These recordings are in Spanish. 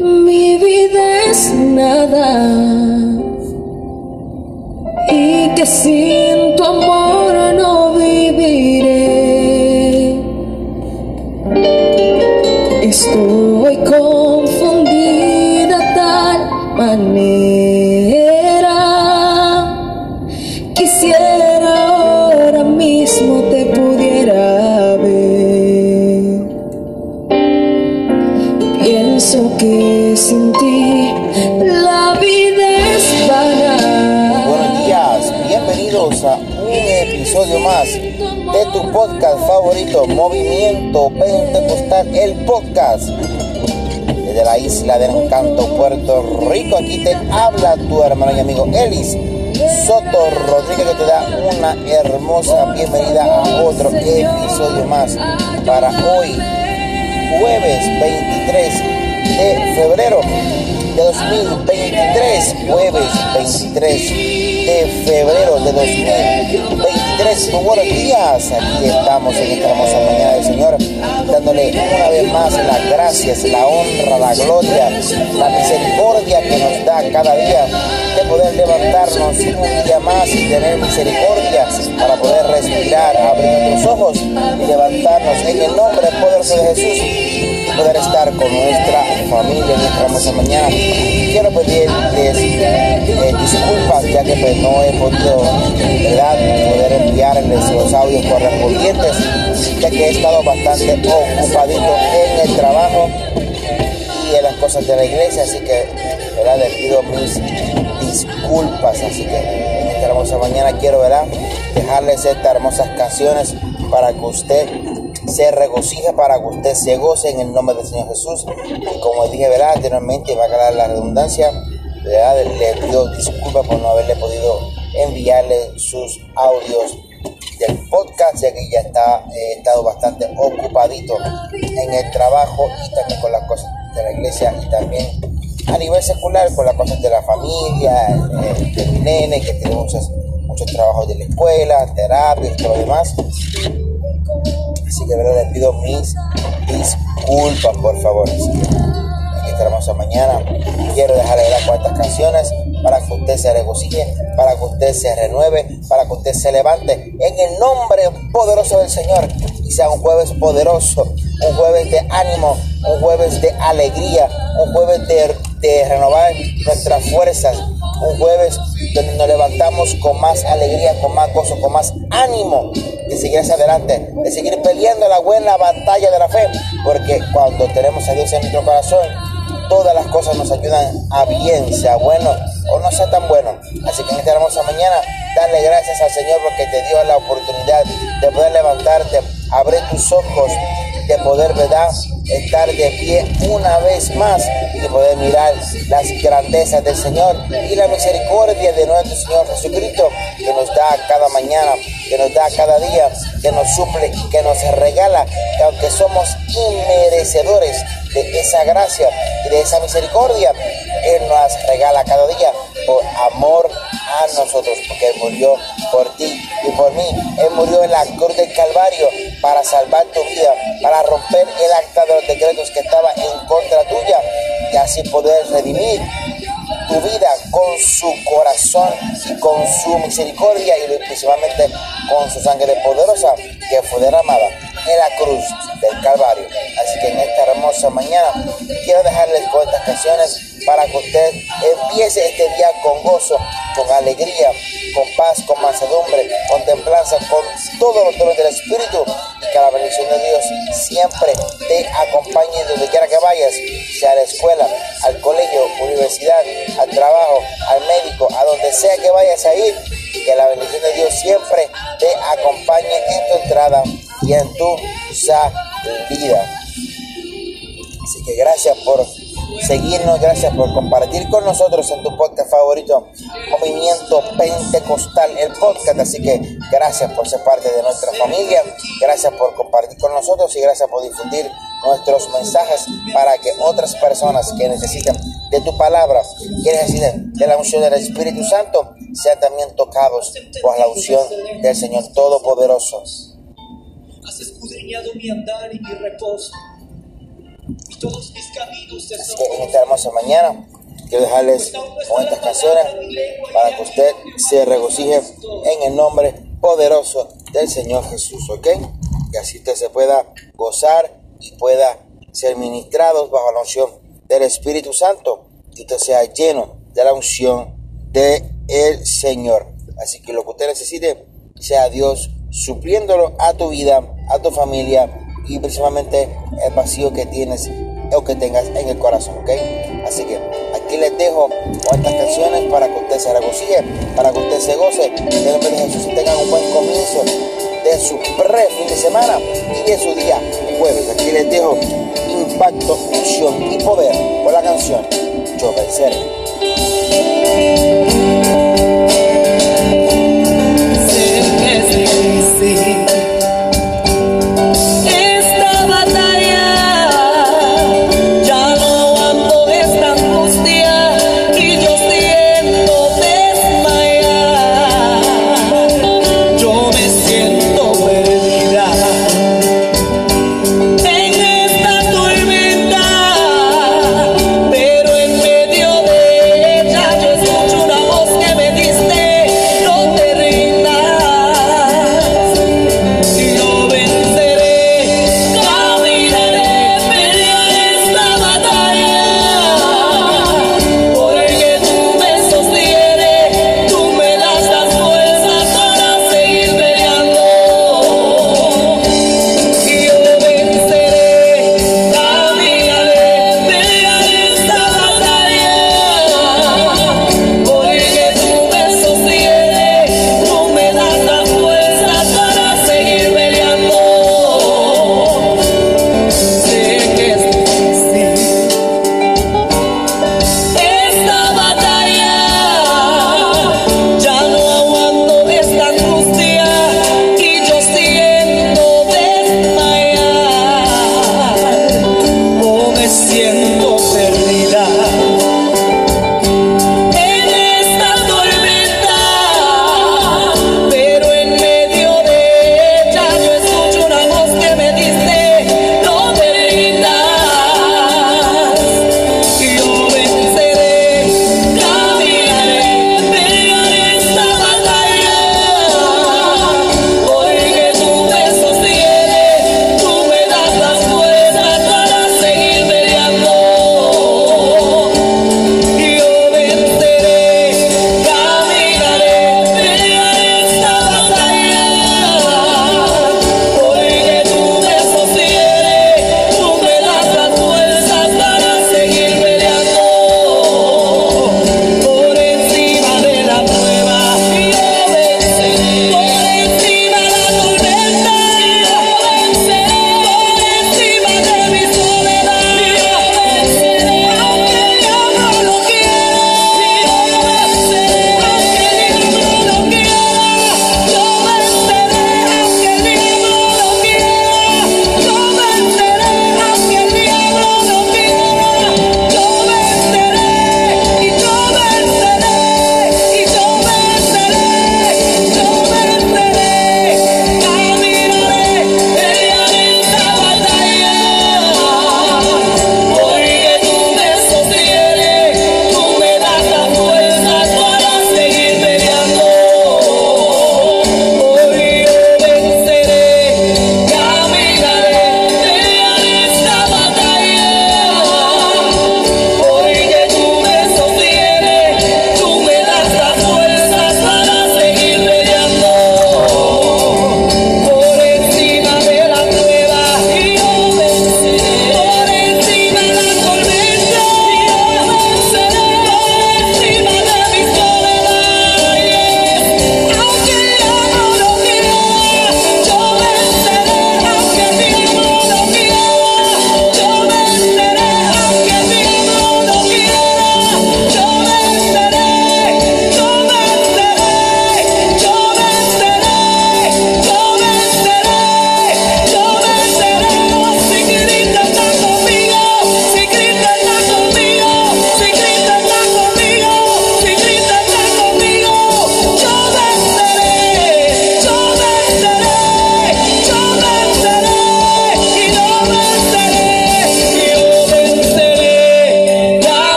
mi vida es nada. Y que sin episodio más de tu podcast favorito, Movimiento Pentecostal, el podcast. Desde la isla del encanto, Puerto Rico, aquí te habla tu hermano y amigo Elis Soto Rodríguez, que te da una hermosa bienvenida a otro episodio más para hoy, jueves 23 de febrero de 2023, jueves 23 de febrero de 2023. Muy buenos días, aquí estamos en esta hermosa mañana del Señor, dándole una vez más las gracias, la honra, la gloria, la misericordia que nos da cada día de poder levantarnos un día más y tener misericordia para poder respirar, abrir nuestros ojos y levantarnos en el nombre poderoso de Jesús poder estar con nuestra familia en esta hermosa mañana. Quiero pedirles eh, disculpas ya que pues, no he podido ¿verdad? poder enviarles los audios correspondientes ya que he estado bastante ocupadito en el trabajo y en las cosas de la iglesia, así que ¿verdad? les pido mis disculpas, así que en esta hermosa mañana quiero ¿verdad? dejarles estas hermosas canciones para que usted se regocije, para que usted se goce en el nombre del Señor Jesús. Y como dije ¿verdad? anteriormente, va a quedar la redundancia, ¿verdad? le pido disculpas por no haberle podido enviarle sus audios del podcast, ya que ya está, he estado bastante ocupadito en el trabajo y también con las cosas de la iglesia y también a nivel secular con las cosas de la familia, eh, de mi nene que tiene muchos, muchos trabajos de la escuela, terapias y todo lo demás. Así que ¿verdad? les pido mis disculpas, por favor. Así que en esta hermosa mañana quiero dejarle las cuantas canciones para que usted se regocije, para que usted se renueve, para que usted se levante en el nombre poderoso del Señor y sea un jueves poderoso, un jueves de ánimo, un jueves de alegría, un jueves de, de renovar nuestras fuerzas, un jueves donde nos levantamos con más alegría, con más gozo, con más ánimo de seguir hacia adelante, de seguir peleando la buena batalla de la fe, porque cuando tenemos a Dios en nuestro corazón, todas las cosas nos ayudan a bien, sea bueno o no sea tan bueno. Así que en esta hermosa mañana, darle gracias al Señor porque te dio la oportunidad de poder levantarte, abrir tus ojos, de poder, ¿verdad? Estar de pie una vez más y poder mirar las grandezas del Señor y la misericordia de nuestro Señor Jesucristo que nos da cada mañana, que nos da cada día, que nos suple que nos regala, que aunque somos inmerecedores de esa gracia y de esa misericordia, Él nos regala cada día por amor a nosotros, porque Él murió por ti y por mí. Él murió en la cruz del Calvario para salvar tu vida, para romper el acta de los decretos que estaba en contra tuya y así poder redimir tu vida con su corazón y con su misericordia y principalmente con su sangre poderosa que fue derramada en la cruz del Calvario. Así que en esta hermosa mañana quiero dejarles con estas canciones para que usted empiece este día con gozo, con alegría, con paz, con mansedumbre, con templanza, con todos los dones del Espíritu y que la bendición de Dios siempre te acompañe donde quiera que vayas, sea a la escuela, al colegio, universidad, al trabajo, al médico, a donde sea que vayas a ir, que la bendición de Dios siempre te acompañe en tu entrada y en tu salida. Así que gracias por seguirnos, gracias por compartir con nosotros en tu podcast favorito, Movimiento Pentecostal, el podcast. Así que gracias por ser parte de nuestra familia, gracias por compartir con nosotros y gracias por difundir nuestros mensajes para que otras personas que necesitan de tu palabra, que necesitan de la unción del Espíritu Santo, sean también tocados por la unción del Señor Todopoderoso. Has escudriñado mi andar y mi reposo. Así que en esta hermosa mañana quiero dejarles con estas canciones para que usted se regocije en el nombre poderoso del Señor Jesús, ¿ok? Que así usted se pueda gozar y pueda ser ministrados bajo la unción del Espíritu Santo, que usted sea lleno de la unción del el Señor. Así que lo que usted necesite sea Dios supliéndolo a tu vida, a tu familia y principalmente el vacío que tienes o que tengas en el corazón, ¿ok? Así que aquí les dejo estas canciones para que usted se regocije, para que usted se goce, en nombre de Jesús y tengan un buen comienzo de su pre fin de semana y de su día jueves. Aquí les dejo impacto, unción y poder con la canción Yo venceré.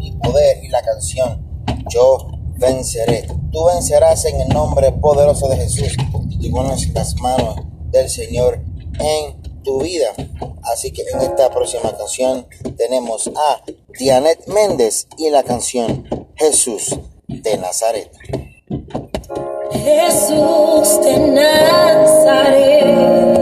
Y poder y la canción Yo venceré. Tú vencerás en el nombre poderoso de Jesús y pones las manos del Señor en tu vida. Así que en esta próxima canción tenemos a Dianet Méndez y la canción Jesús de Nazaret. Jesús de Nazaret.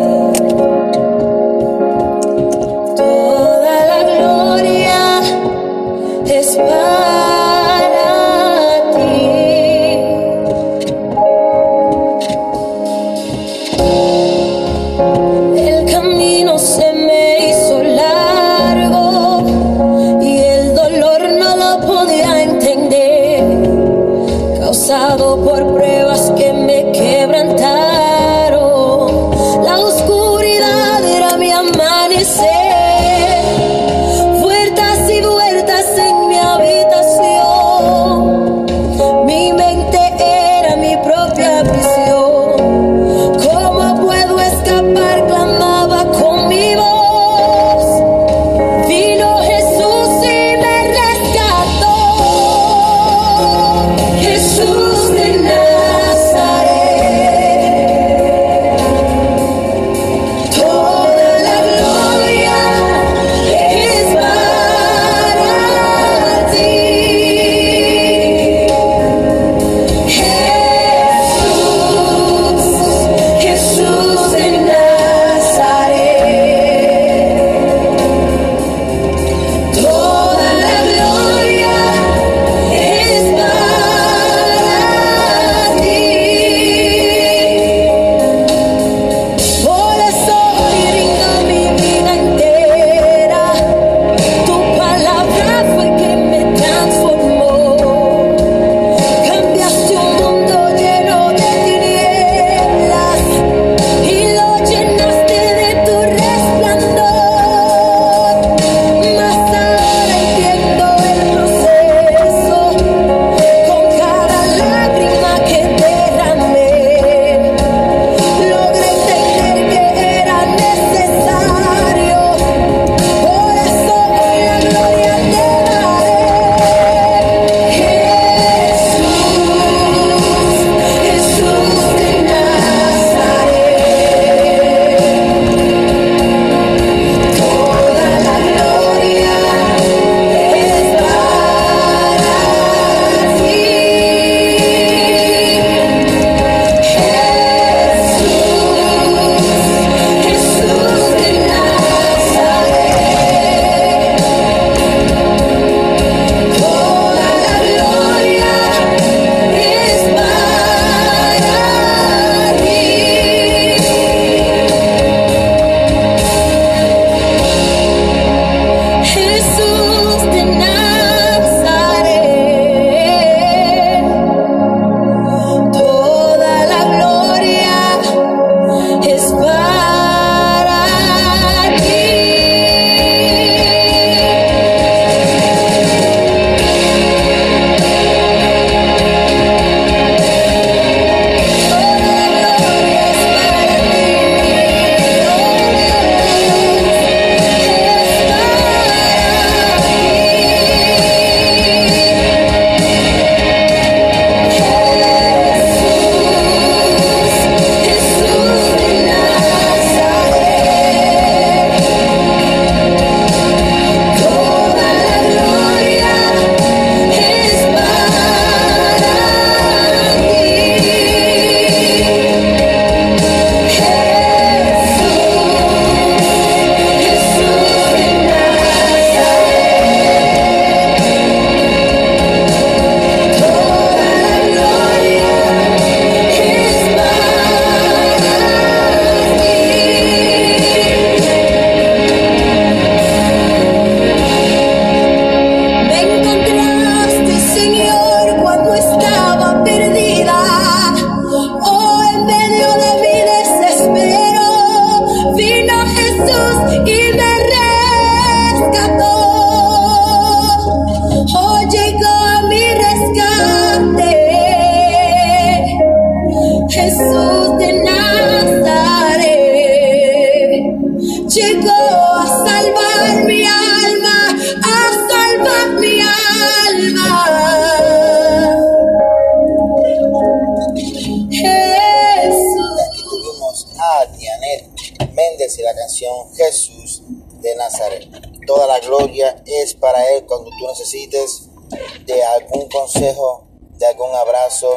De algún abrazo,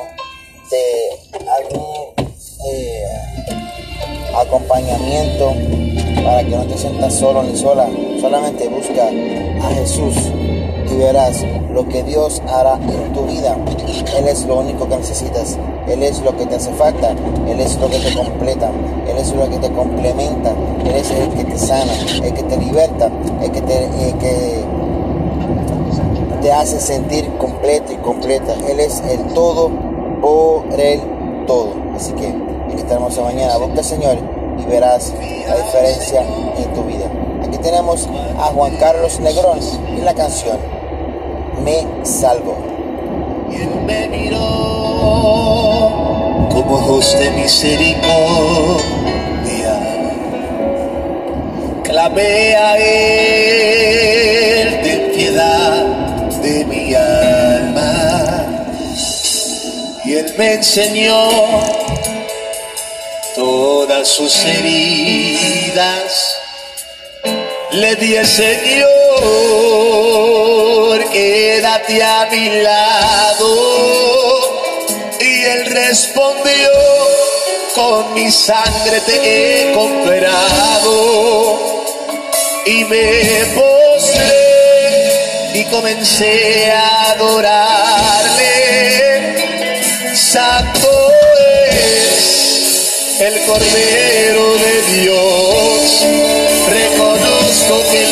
de algún eh, acompañamiento para que no te sientas solo ni sola. Solamente busca a Jesús y verás lo que Dios hará en tu vida. Él es lo único que necesitas. Él es lo que te hace falta. Él es lo que te completa. Él es lo que te complementa. Él es el que te sana, el que te liberta, el que te, que te hace sentir completo y completa. Él es el todo por el todo. Así que en mañana busca al Señor y verás la diferencia en tu vida. Aquí tenemos a Juan Carlos Negrón y la canción Me Salvo. Y como misericordia. Clamé a él me enseñó todas sus heridas. Le di al Señor, quédate a mi lado. Y él respondió, con mi sangre te he comprado. Y me postré y comencé a adorarle. Santo es el Cordero de Dios. Reconozco que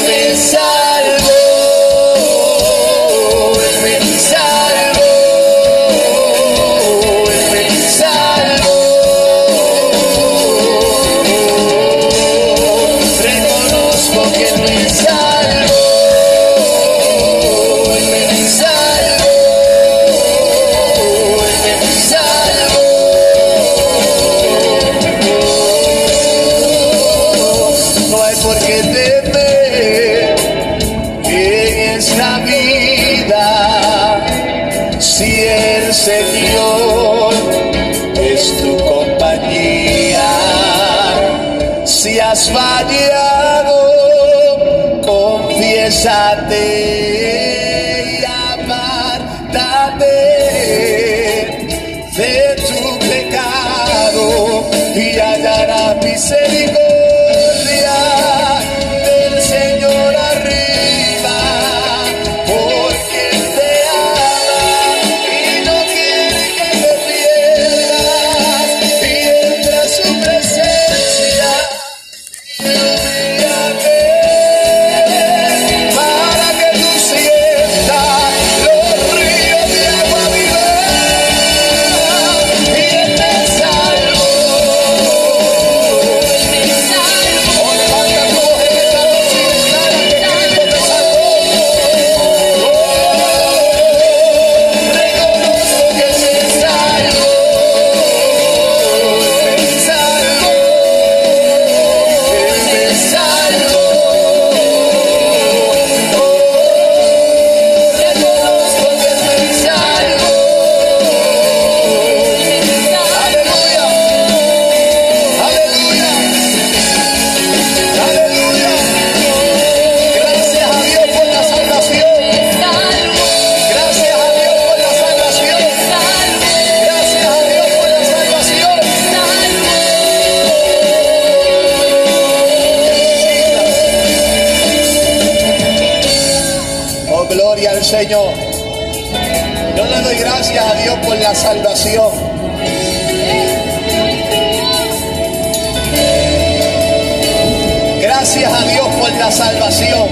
Gracias a Dios por la salvación.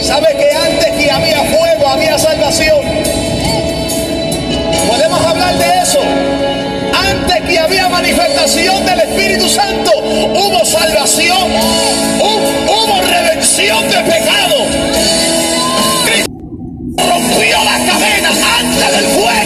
¿Sabe que antes que había fuego había salvación? Podemos hablar de eso. Antes que había manifestación del Espíritu Santo, hubo salvación, hu- hubo redención de pecado. Cristo rompió las cadenas antes del fuego.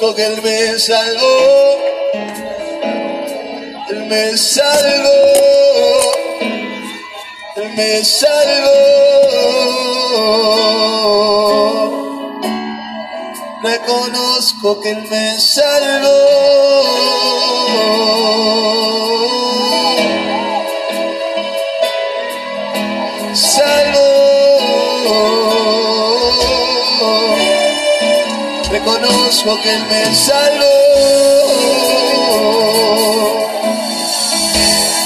Reconozco que Él me salvó. Él me salvó. Él me salvó. Reconozco que Él me salvó. Reconozco que Él me salvó.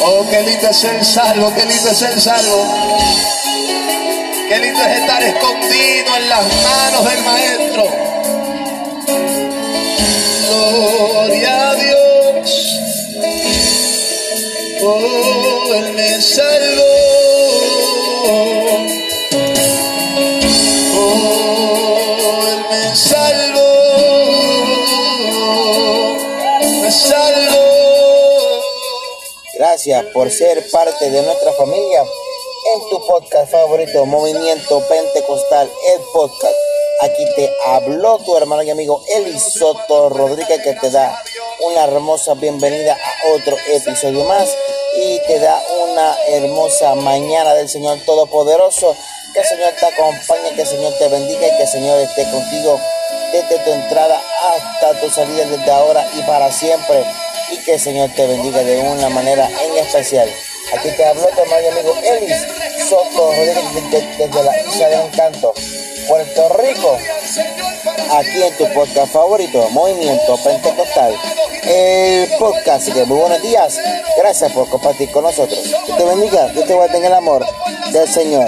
Oh, qué lindo es el salvo, qué lindo es el salvo. Qué lindo es estar escondido en las manos del Maestro. Gloria a Dios. Oh, Él me. Por ser parte de nuestra familia en tu podcast favorito, Movimiento Pentecostal, el podcast. Aquí te habló tu hermano y amigo Eli Soto Rodríguez que te da una hermosa bienvenida a otro episodio más y te da una hermosa mañana del Señor Todopoderoso. Que el Señor te acompañe, que el Señor te bendiga y que el Señor esté contigo desde tu entrada hasta tu salida desde ahora y para siempre. Y que el Señor te bendiga de una manera en especial. Aquí te habló tu y amigo Elis Soto Rodríguez desde, desde la isla de Encanto, Puerto Rico. Aquí en tu podcast favorito, Movimiento Pentecostal. El podcast. Así que muy buenos días. Gracias por compartir con nosotros. Que te bendiga. Que te guarde en el amor del Señor.